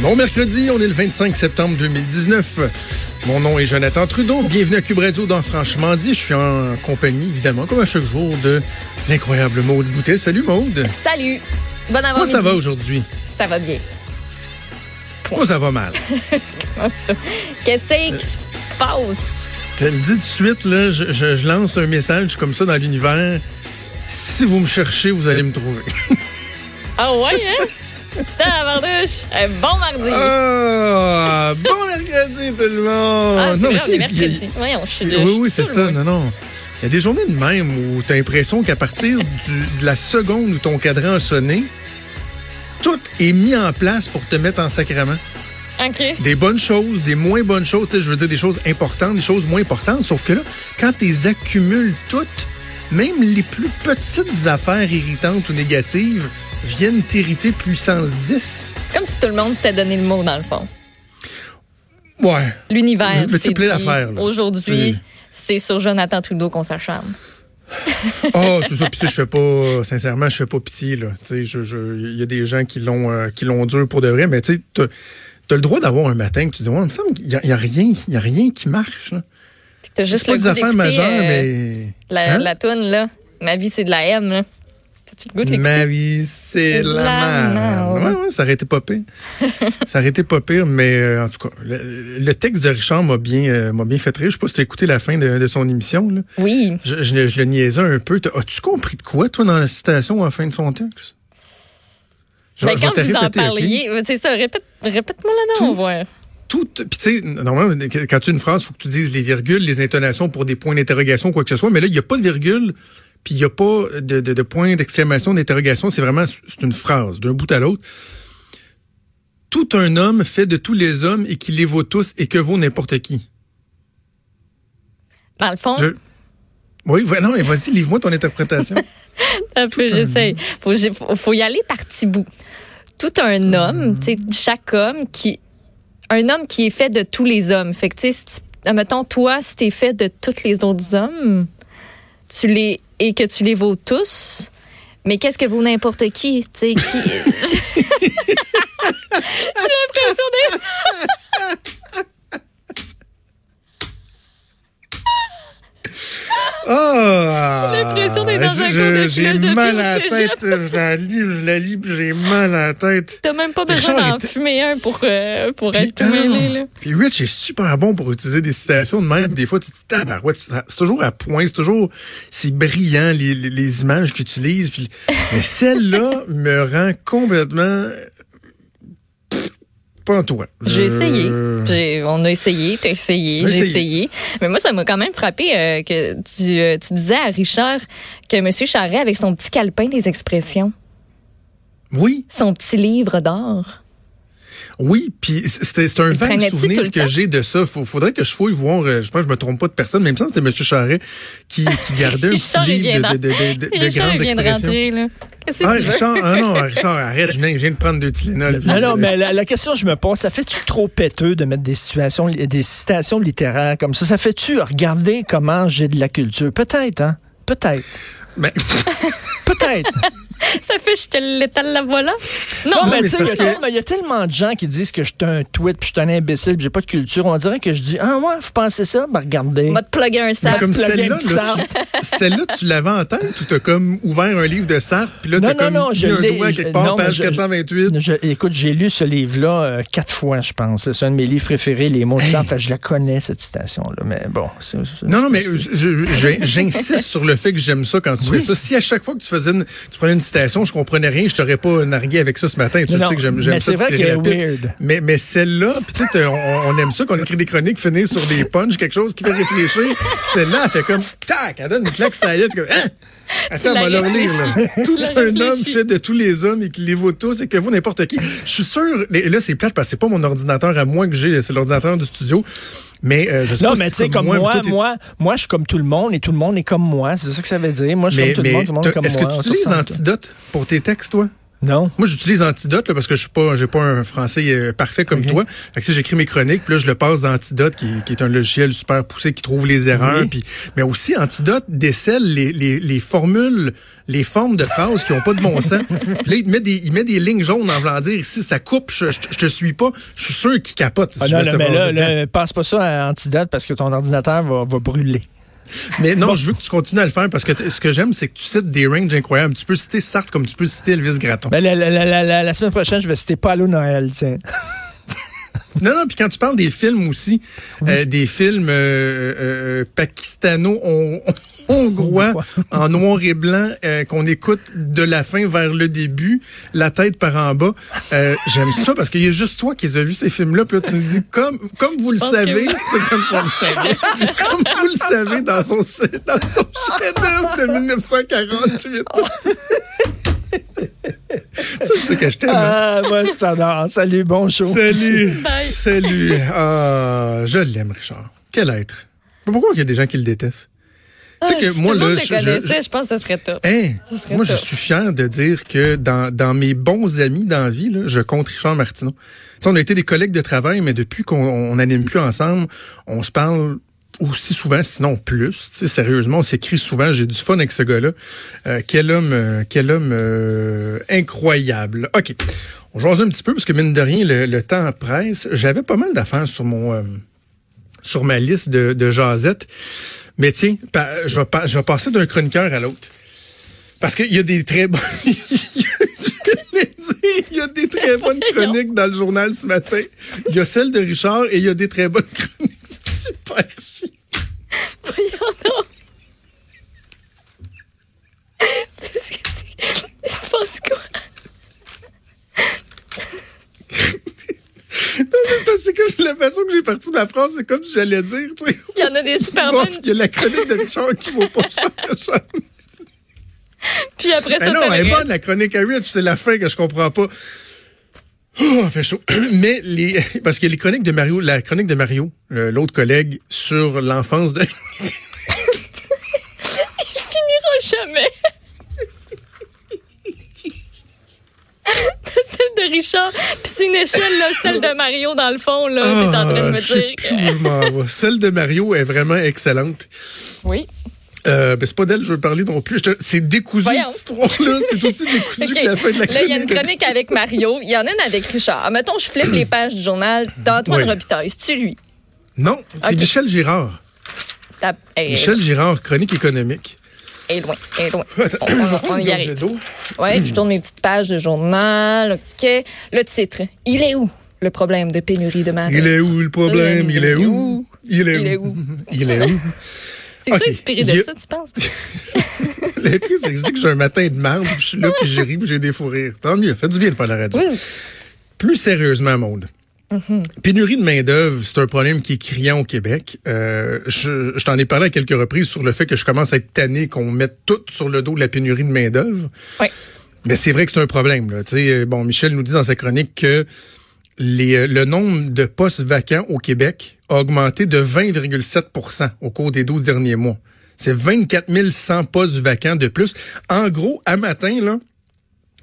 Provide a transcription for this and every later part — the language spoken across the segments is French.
Bon mercredi, on est le 25 septembre 2019. Mon nom est Jonathan Trudeau. Bienvenue à Cube Radio dans Franchement dit. Je suis en compagnie, évidemment, comme à chaque jour, de l'incroyable Maude Boutet. Salut Maude. Salut. Bon avant Comment ça va aujourd'hui? Ça va bien. Moi, ça va mal. Comment ça? Qu'est-ce qui se passe? Je te le dis tout de suite, là, je, je- je lance un message comme ça dans l'univers. Si vous me cherchez, vous allez me trouver. Ah ouais, hein? Bon mardi. Ah, bon mercredi tout le monde. Ah, Non, mais tu a- mercredi. Voyons, je suis Oui, oui, c'est ça. Non, non. Il y a des journées de même où tu as l'impression qu'à partir du- de la seconde où ton cadran a sonné, tout est mis en place pour te mettre en sacrement. OK. Des bonnes choses, des moins bonnes choses, tu sais, je veux dire des choses importantes, des choses moins importantes. Sauf que là, quand tu les accumules toutes, même les plus petites affaires irritantes ou négatives viennent t'irriter puissance 10. C'est comme si tout le monde s'était donné le mot, dans le fond. Ouais. L'univers, Mais c'est plein d'affaires. Aujourd'hui, c'est sur Jonathan Trudeau qu'on s'acharne. Oh, c'est ça. Puis je fais pas, sincèrement, je fais pas pitié là. Je, je, il y a des gens qui l'ont, euh, qui l'ont dur pour de vrai, mais tu sais, t'as, t'as le droit d'avoir un matin que tu dis, ouais, il me semble qu'il y a, il y a rien, il y a rien qui marche. Là. Puis t'as juste pas le des goût affaires d'écouter majeures, euh, mais la, Hein? la toune, là. Ma vie, c'est de la M, là. T'as-tu le goût de l'écouter? ma vie, c'est la La merde. Ouais, ouais, ça aurait été pas pire. ça aurait été pas pire, mais euh, en tout cas, le, le texte de Richard m'a bien, euh, m'a bien fait rire. Je sais pas si tu as écouté la fin de, de son émission. Là. Oui. Je, je, le- je le niaisais un peu. As-tu compris de quoi, toi, dans la citation à la fin de son texte? Je- Ben, je quand vous en parliez, c'est ça, répète, répète-moi le nom, Tout- voir. tout. Puis tu sais, normalement, quand tu as une phrase, il faut que tu dises les virgules, les intonations pour des points d'interrogation, quoi que ce soit. Mais là, il n'y a pas de virgule, puis il n'y a pas de, de, de point d'exclamation, d'interrogation. C'est vraiment c'est une phrase, d'un bout à l'autre. Tout un homme fait de tous les hommes et qui les vaut tous et que vaut n'importe qui. Dans le fond, Je- Oui, non, mais vas-y, livre-moi ton interprétation. un peu, j'essaie. Faut, faut, y aller par petits bouts. Tout un homme, tu sais, chaque homme qui. Un homme qui est fait de tous les hommes. Fait que, tu sais, si tu- mettons, toi, si t'es fait de tous les autres hommes, tu les. Et que tu les vaux tous, mais qu'est-ce que vaut n'importe qui? Tu sais, qui. J'ai l'impression d'être. Ah! J'ai l'impression d'être dans un Je- cours de J'ai philosophie mal à la tête. Je la lis, je la lis, j'ai mal à la tête. T'as même pas besoin d'en était- fumer un pour, euh, pour Puis, être tout ah, mêlé, là. Puis Rich est super bon pour utiliser des citations de même. Des fois, tu te dis, tabarouette, c'est toujours à point, c'est toujours, c'est brillant, les, les, les images qu'il utilise. Puis, mais celle-là me rend complètement pas en toi. J'ai essayé. On a essayé, t'as essayé, j'ai essayé. essayé. Mais moi, ça m'a quand même frappé euh, que tu, euh, tu disais à Richard que M. Charret, avec son petit calepin des expressions, Oui, son petit livre d'or, oui, puis c'est un vague souvenir que j'ai de ça. Faut, faudrait que je fouille voir, euh, je pense que je me trompe pas de personne, mais il me semble que c'était M. Charret qui, qui gardait un petit livre de, de, de, de, de Richard grandes expressions. rentrer, là. Qu'est-ce que Ah, tu veux? Richard, ah non, Richard, arrête, je viens, je viens de prendre deux Tylenol. Non, non, mais la, la question que je me pose, ça fait-tu trop péteux de mettre des situations, des citations littéraires comme ça? Ça fait-tu regarder comment j'ai de la culture? Peut-être, hein? Peut-être. Ben, Peut-être. Ça fait, je te l'étale la voilà. Non, Non, mais mais tu sais, il y, a que- tellement- il y a tellement de gens qui disent que je suis un tweet, puis je suis un imbécile, puis j'ai pas de culture. On dirait que je dis, ah ouais, vous pensez ça? Ben regardez. on va te plugger un comme celle-là, tu- celle-là, tu l'avais en tête ou t'as comme ouvert un livre de Sartre, puis là, Non, t'as non, comme non, mis je un l'ai- doigt quelque part, non, page je- 428. Je- écoute, j'ai lu ce livre-là euh, quatre fois, je pense. C'est un de mes livres préférés, Les mots de Sartre. Je la connais, cette citation-là. Mais bon. Non, non, mais j'insiste sur le fait que j'aime ça quand tu fais ça. Si à chaque fois que tu faisais une, tu prenais une citation, je comprenais rien, je t'aurais pas nargué avec ça ce matin. Tu Non, sais que j'aime ça c'est vrai qu'elle est weird. Mais, mais celle-là, puis tu sais, t'as- on, on aime ça qu'on écrit des chroniques, finir sur des punchs, quelque chose qui fait réfléchir. Celle-là, elle fait comme, tac, elle donne une claque sur la gueule, comme, hein? Attends, on va le relire, là. Tout un homme fait de tous les hommes et qui les vaut tous et que vous n'importe qui. Je suis sûr, et là, c'est plate parce que c'est pas mon ordinateur à moi que j'ai, c'est l'ordinateur du studio. Mais euh, je sais Non, pas mais si tu sais, comme moi, t'es- moi, moi, je suis comme tout le monde et tout le monde est comme moi. C'est ça que ça veut dire. Moi, je suis Mais, comme tout le monde, tout le monde est comme est-ce moi. que On tu se utilises. Antidote pour tes textes, toi? Non? Moi, j'utilise Antidote là, parce que je suis pas, j'ai pas un français euh, parfait comme toi. Fait que si j'écris mes chroniques, puis là, je le passe dans Antidote, qui, qui est un logiciel super poussé qui trouve les erreurs. Oui. Puis, mais aussi, Antidote décèle les, les, les formules, les formes de phrases qui ont pas de bon sens. Puis là, il met des, il met des lignes jaunes en voulant dire ici, ça coupe, je, je, je te suis pas. Je suis sûr qu'il capote. si Ah non, cette mais là, passe pas ça à Antidote parce que ton ordinateur va, va brûler. Mais non, je veux que tu continues à le faire parce que ce que j'aime, c'est que tu cites des ranges incroyables. Tu peux citer Sartre comme tu peux citer Elvis Gratton. Ben, la, la, la, la, la- la semaine prochaine, je vais citer Paulo Noël, tiens. Non, non, puis quand tu parles des films aussi, euh, des films euh, euh, pakistano-hongrois en noir et blanc euh, qu'on écoute de la fin vers le début, la tête par en bas, euh, j'aime ça parce qu'il y a juste toi qui as vu ces films-là, puis là tu me dis comme comme vous le savez, c'est comme vous le savez, comme vous le savez dans son dans son chef-d'œuvre de 1948. C'est ce que je t'aime. hein? Ah, moi, je t'adore. Salut, bon show. Salut. Bye. Salut. Ah, je l'aime, Richard. Quel être? Mais Pourquoi il y a des gens qui le détestent? Tu sais Ah, que si moi, tout le là, monde je- le je- connaissait, je, pense que ce serait top. Hein? Ce serait Moi, je suis fier de dire que dans, dans mes bons amis dans la vie, là, je compte Richard Martineau. Tu sais, on a été des collègues de travail, mais depuis qu'on on n'anime plus ensemble, on se parle aussi souvent, sinon plus. Tu sais, sérieusement, on s'écrit souvent. J'ai du fun avec ce gars-là. Euh, quel homme, euh, quel homme euh, incroyable. OK. On jase un petit peu parce que mine de rien, le, le temps presse. J'avais pas mal d'affaires sur mon euh, sur ma liste de, de jasettes. Mais tiens, je vais, pa- je vais passer d'un chroniqueur à l'autre. Parce qu'il y a des très dire, Il y a des très bonnes chroniques dans le journal ce matin. Il y a celle de Richard et il y a des très bonnes chroniques. Super chiant. Voyons donc. Que? Il se passe quoi? C'est comme la façon que j'ai parti ma phrase, c'est comme si j'allais dire, tu sais. Il y en a des super bonnes. il y a la chronique de Richard qui vaut pas cher. Puis après ça, Mais non, elle est bonne, la chronique à Rich, c'est la fin que je comprends pas. Oh, fait chaud. Mais les, parce que les chroniques de Mario, la chronique de Mario, l'autre collègue, sur l'enfance de, finira jamais. celle de Richard, puis c'est une échelle, là, celle de Mario, dans le fond, là. T'es en train de Ah, me dire que... Celle de Mario est vraiment excellente. Oui. Euh, ben, c'est pas d'elle que je veux parler non plus. Te- C'est décousu, Voyons. cette histoire-là. C'est aussi décousu que la fin de la Là, il y a une chronique. chronique avec Mario. Il y en a une avec Richard. Mettons, je flippe les pages du journal. T'as Antoine Oui. Robitaille. C'est-tu lui? Non, c'est. Michel Girard. T'as- Elle Michel Girard, chronique économique. elle est loin. Elle est loin. On, on- prendre on y arrive. Ouais, je tourne mes petites pages de journal. OK. Le titre. Il est où le problème de pénurie de main Il est où le problème? Il est où? Il est Il est où? où? Il est où? C'est OK. ça inspiré de a- ça, tu penses? Le pire, c'est que je dis que j'ai un matin de puis je suis là, puis j'ai ri, puis j'ai des fous rires. Tant mieux, fait du bien de faire la radio. Oui. Plus sérieusement, Maude. Pénurie de main-d'œuvre, c'est un problème qui est criant au Québec. Euh, je je t'en ai parlé à quelques reprises sur le fait que je commence à être tanné qu'on mette tout sur le dos de la pénurie de main-d'œuvre. Oui. Mais c'est vrai que c'est un problème. Là. Euh, bon, Michel nous dit dans sa chronique que euh, le nombre de postes vacants au Québec a augmenté de 20,7% au cours des 12 derniers mois. C'est 24 100 postes vacants de plus. En gros, à matin, là,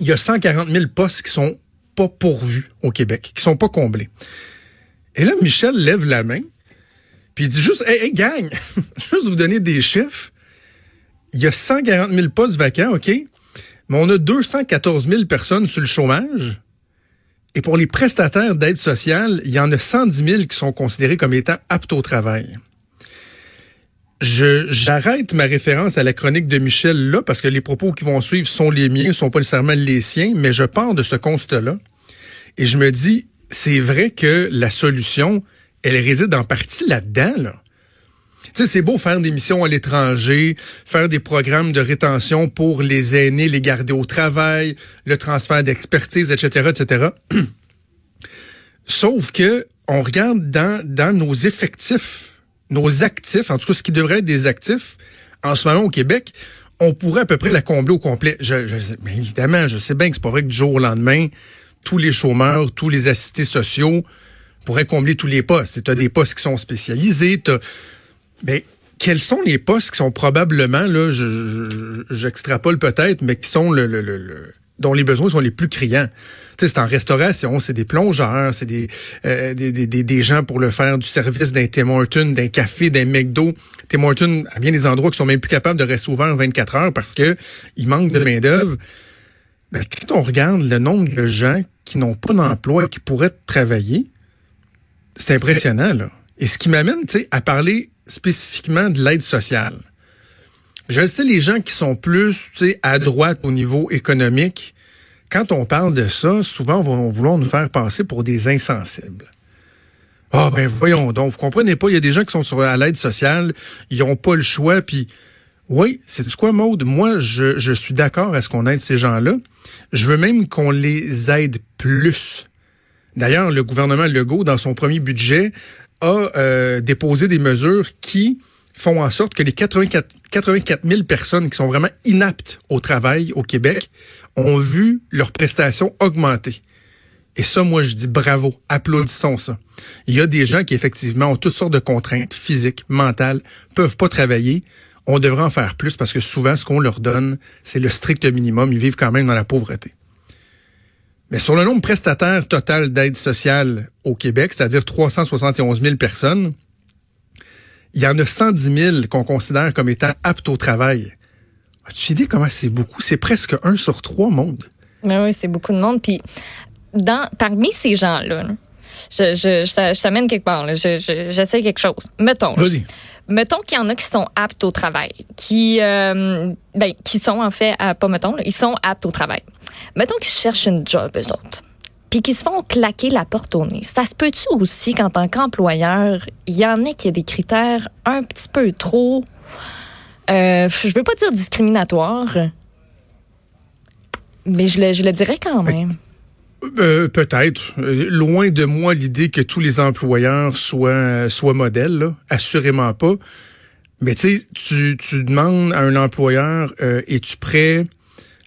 il y a 140 000 postes qui sont pas pourvus au Québec, qui sont pas comblés. Et là, Michel lève la main, puis il dit juste, hey, hey gang, juste vous donner des chiffres. Il y a 140 000 postes vacants, OK? Mais on a 214 000 personnes sur le chômage. Et pour les prestataires d'aide sociale, il y en a 110 000 qui sont considérés comme étant aptes au travail. Je, j'arrête ma référence à la chronique de Michel là parce que les propos qui vont suivre sont les miens, sont pas nécessairement les siens, mais je pars de ce constat-là et je me dis, c'est vrai que la solution, elle réside en partie là-dedans, là. Tu sais, c'est beau faire des missions à l'étranger, faire des programmes de rétention pour les aînés, les garder au travail, le transfert d'expertise, etc., etc. Sauf que on regarde dans, dans nos effectifs, nos actifs, en tout cas ce qui devrait être des actifs, en ce moment au Québec, on pourrait à peu près la combler au complet. Je, mais évidemment, je sais bien que c'est pas vrai que du jour au lendemain, tous les chômeurs, tous les assistés sociaux pourraient combler tous les postes. Tu as des postes qui sont spécialisés, t'as ben, quels sont les postes qui sont probablement, là, je- je- j'extrapole peut-être, mais qui sont le, le- le- le- dont les besoins sont les plus criants? C'est en restauration, c'est des plongeurs, c'est des, euh, des, des, des, gens pour le faire du service d'un Tim Hortons, d'un café, d'un McDo. Tim Hortons, à bien des endroits qui sont même plus capables de rester ouverts 24 heures parce que il manque de main-d'œuvre. Ben, quand on regarde le nombre de gens qui n'ont pas d'emploi et qui pourraient travailler, c'est impressionnant, là. Et ce qui m'amène, tu sais, à parler spécifiquement de l'aide sociale. Je sais les gens qui sont plus à droite au niveau économique, quand on parle de ça, souvent on va vouloir nous faire passer pour des insensibles. Ah oh, ben voyons donc, vous comprenez pas, il y a des gens qui sont sur l'aide sociale, ils n'ont pas le choix, puis oui, c'est quoi, Maude? Moi, je, je suis d'accord à ce qu'on aide ces gens-là. Je veux même qu'on les aide plus. D'ailleurs, le gouvernement Legault, dans son premier budget, a euh, déposé des mesures qui font en sorte que les 84, 84 000 personnes qui sont vraiment inaptes au travail au Québec ont vu leurs prestations augmenter. Et ça, moi, je dis bravo, applaudissons ça. Il y a des gens qui, effectivement, ont toutes sortes de contraintes physiques, mentales, peuvent pas travailler. On devrait en faire plus parce que souvent, ce qu'on leur donne, c'est le strict minimum. Ils vivent quand même dans la pauvreté. Mais sur le nombre prestataire total d'aide sociale au Québec, c'est-à-dire 371 000 personnes, il y en a 110 000 qu'on considère comme étant aptes au travail. As-tu idée comment c'est beaucoup? C'est presque un sur trois monde. Oui, c'est beaucoup de monde. Puis, dans, parmi ces gens-là, je, je, je t'amène quelque part. J'essaie quelque chose. Mettons. Vas-y. Mettons qu'il y en a qui sont aptes au travail, qui, euh, ben, qui sont en fait, pas mettons, ils sont aptes au travail. Mettons qu'ils cherchent une job, eux autres puis qui se font claquer la porte au nez. Ça se peut-tu aussi qu'en tant qu'employeur, il y en ait qui a des critères un petit peu trop, euh, je veux pas dire discriminatoires, mais je le, je le dirais quand même. Euh, peut-être. Euh, loin de moi l'idée que tous les employeurs soient, soient modèles, là. assurément pas. Mais tu tu, tu demandes à un employeur, euh, es-tu prêt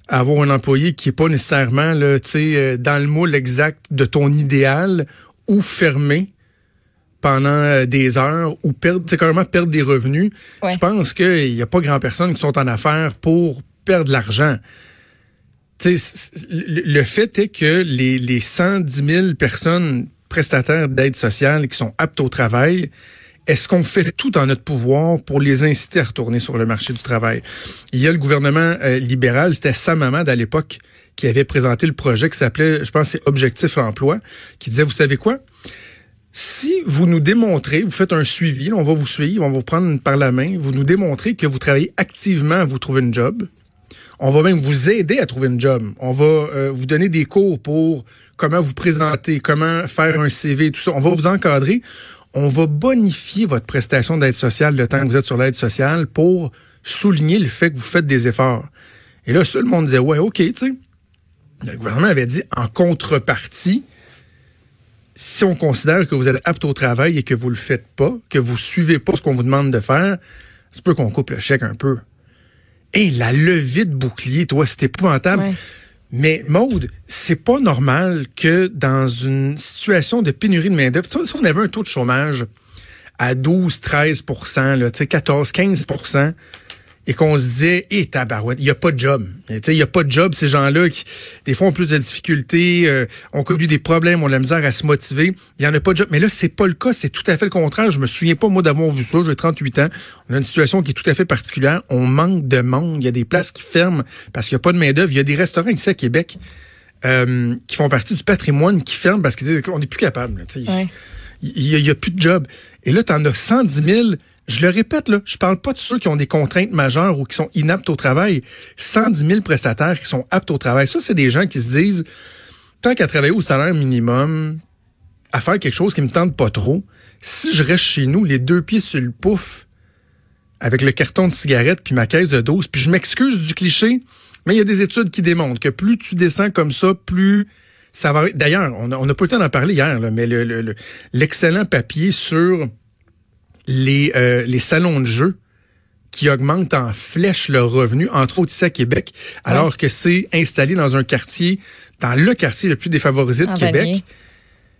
avoir un employé qui est pas nécessairement là, euh, dans le moule exact de ton idéal ou fermé pendant euh, des heures ou perdre, carrément perdre des revenus? Je pense qu'il n'y a pas grand personne qui sont en affaires pour perdre de l'argent. Le fait est que les, les 110 000 personnes prestataires d'aide sociale qui sont aptes au travail, est-ce qu'on fait tout en notre pouvoir pour les inciter à retourner sur le marché du travail? Il y a le gouvernement euh, libéral, c'était Sam Hamad à l'époque, qui avait présenté le projet qui s'appelait, je pense, Objectif Emploi, qui disait, vous savez quoi? Si vous nous démontrez, vous faites un suivi, on va vous suivre, on va vous prendre par la main, vous nous démontrez que vous travaillez activement à vous trouver une job, on va même vous aider à trouver une job. On va euh, vous donner des cours pour comment vous présenter, comment faire un CV, tout ça. On va vous encadrer on va bonifier votre prestation d'aide sociale le temps que vous êtes sur l'aide sociale pour souligner le fait que vous faites des efforts. Et là, tout le monde disait, ouais, OK, tu sais. Le gouvernement avait dit, en contrepartie, si on considère que vous êtes apte au travail et que vous le faites pas, que vous suivez pas ce qu'on vous demande de faire, c'est peu qu'on coupe le chèque un peu. Et la levée de bouclier, toi, c'est épouvantable. Mais Maude, c'est pas normal que dans une situation de pénurie de main-d'œuvre, si on avait un taux de chômage à 12, 13% là, 14, 15 et qu'on se disait, hé, tabarouette, il n'y a pas de job. Il n'y a pas de job, ces gens-là qui, des fois, ont plus de difficultés, euh, ont connu des problèmes, ont la misère à se motiver. Il n'y en a pas de job. Mais là, c'est pas le cas, c'est tout à fait le contraire. Je me souviens pas, moi, d'avoir vu ça. J'ai 38 ans. On a une situation qui est tout à fait particulière. On manque de monde. Il y a des places qui ferment parce qu'il n'y a pas de main-d'œuvre. Il y a des restaurants ici à Québec euh, qui font partie du patrimoine qui ferment parce qu'ils disent qu'on n'est plus capable. Il n'y a, a, plus de job. Et là, tu en as 110 000 je le répète, là, je parle pas de ceux qui ont des contraintes majeures ou qui sont inaptes au travail. 110 000 prestataires qui sont aptes au travail. Ça, c'est des gens qui se disent, tant qu'à travailler au salaire minimum, à faire quelque chose qui me tente pas trop, si je reste chez nous, les deux pieds sur le pouf, avec le carton de cigarette puis ma caisse de dose, puis je m'excuse du cliché, mais il y a des études qui démontrent que plus tu descends comme ça, plus ça va... D'ailleurs, on n'a pas le temps d'en parler hier, mais l'excellent le, papier sur les, euh, les salons de jeu qui augmentent en flèche leurs revenus, entre autres ici à Québec, alors que c'est installé dans un quartier, dans le quartier le plus défavorisé de Québec.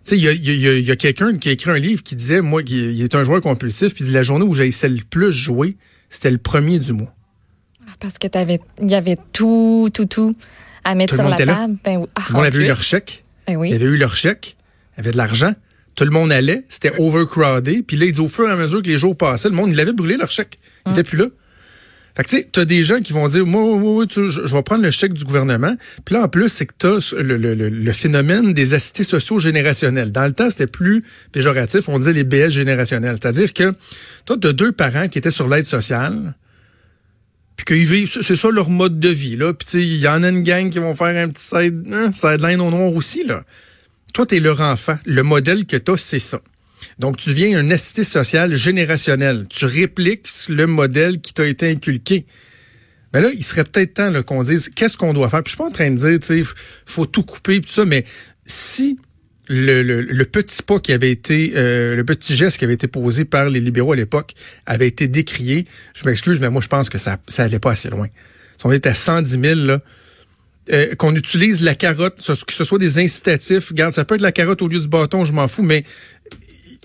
Tu sais, il y a, y a, quelqu'un qui a écrit un livre qui disait, moi, il est un joueur compulsif, puis la journée où j'ai essayé le plus jouer, c'était le premier du mois. Ah, parce que t'avais, il y avait tout, tout, tout à mettre Tout sur la table. Ben. Ah, Tout le monde en avait eu leur chèque. Ben oui. Ils avaient eu leur chèque. Ils avaient de l'argent. Tout le monde allait. C'était overcrowded. Puis là, ils disent, au fur et à mesure que les jours passaient, le monde, il avait brûlé leur chèque. Il Hum. était plus là. Fait que tu sais, t'as des gens qui vont dire, moi, moi, tu- je, je vais prendre le chèque du gouvernement. Puis là, en plus, c'est que t'as le, le, le, le phénomène des assistés sociaux générationnels. Dans le temps, c'était plus péjoratif. On disait les BS générationnels. C'est-à-dire que toi, t'as deux parents qui étaient sur l'aide sociale. Puis qu'ils vivent, c'est ça leur mode de vie, là. Puis tu sais, il y en a une gang qui vont faire un petit side, hein, sideline au noir aussi, là. Toi, t'es leur enfant. Le modèle que t'as, c'est ça. Donc, tu deviens un assisté social générationnel. Tu répliques le modèle qui t'a été inculqué. Mais là, il serait peut-être temps qu'on dise qu'est-ce qu'on doit faire. Puis je suis pas en train de dire, tu sais, faut tout couper tout ça, mais si le, le, le petit pas qui avait été, euh, le petit geste qui avait été posé par les libéraux à l'époque avait été décrié, je m'excuse, mais moi je pense que ça, ça allait pas assez loin. Si on est à 110 000 là, euh, qu'on utilise la carotte, que ce soit des incitatifs. Regarde, ça peut être la carotte au lieu du bâton, je m'en fous, mais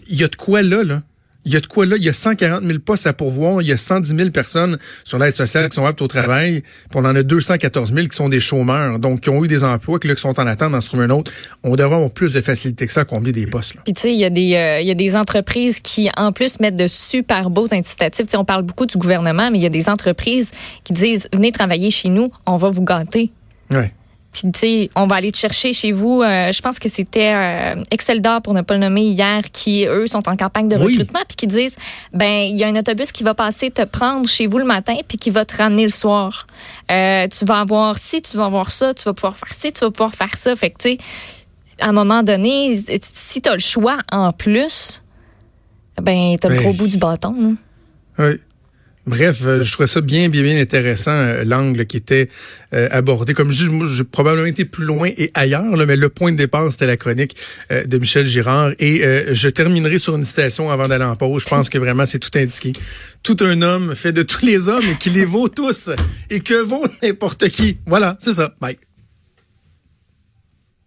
il y a de quoi là, là. Il y a de quoi là. Il y a 140 000 postes à pourvoir. Il y a 110 000 personnes sur l'aide sociale qui sont aptes au travail. Puis on en a 214 000 qui sont des chômeurs, donc qui ont eu des emplois, qui, là, qui sont en attente d'en se trouver un autre. On devrait avoir plus de facilité que ça à combler des postes. Là. Puis tu sais, il y a des euh, y a des entreprises qui en plus mettent de super beaux incitatifs. Tu sais, on parle beaucoup du gouvernement, mais il y a des entreprises qui disent venez travailler chez nous, on va vous gâter. Puis tu sais, on va aller te chercher chez vous. Euh, je pense que c'était euh, Excel d'or pour ne pas le nommer hier, qui eux sont en campagne de Oui. recrutement, puis qui disent ben il y a un autobus qui va passer te prendre chez vous le matin, puis qui va te ramener le soir. Euh, tu vas avoir ci, tu vas avoir ça, tu vas pouvoir faire ci, tu vas pouvoir faire ça. Fait que tu sais, à un moment donné, si tu as le choix en plus, ben t'as le Ben, gros bout du bâton. Oui. Bref, euh, je trouvais ça bien, bien, bien intéressant, euh, l'angle qui était euh, abordé. Comme je dis, j'ai probablement été plus loin et ailleurs, là, mais le point de départ, c'était la chronique de Michel Girard. Et je terminerai sur une citation avant d'aller en pause. Je pense que vraiment, c'est tout indiqué. Tout un homme fait de tous les hommes et qui les vaut tous et que vaut n'importe qui. Voilà, c'est ça. Bye.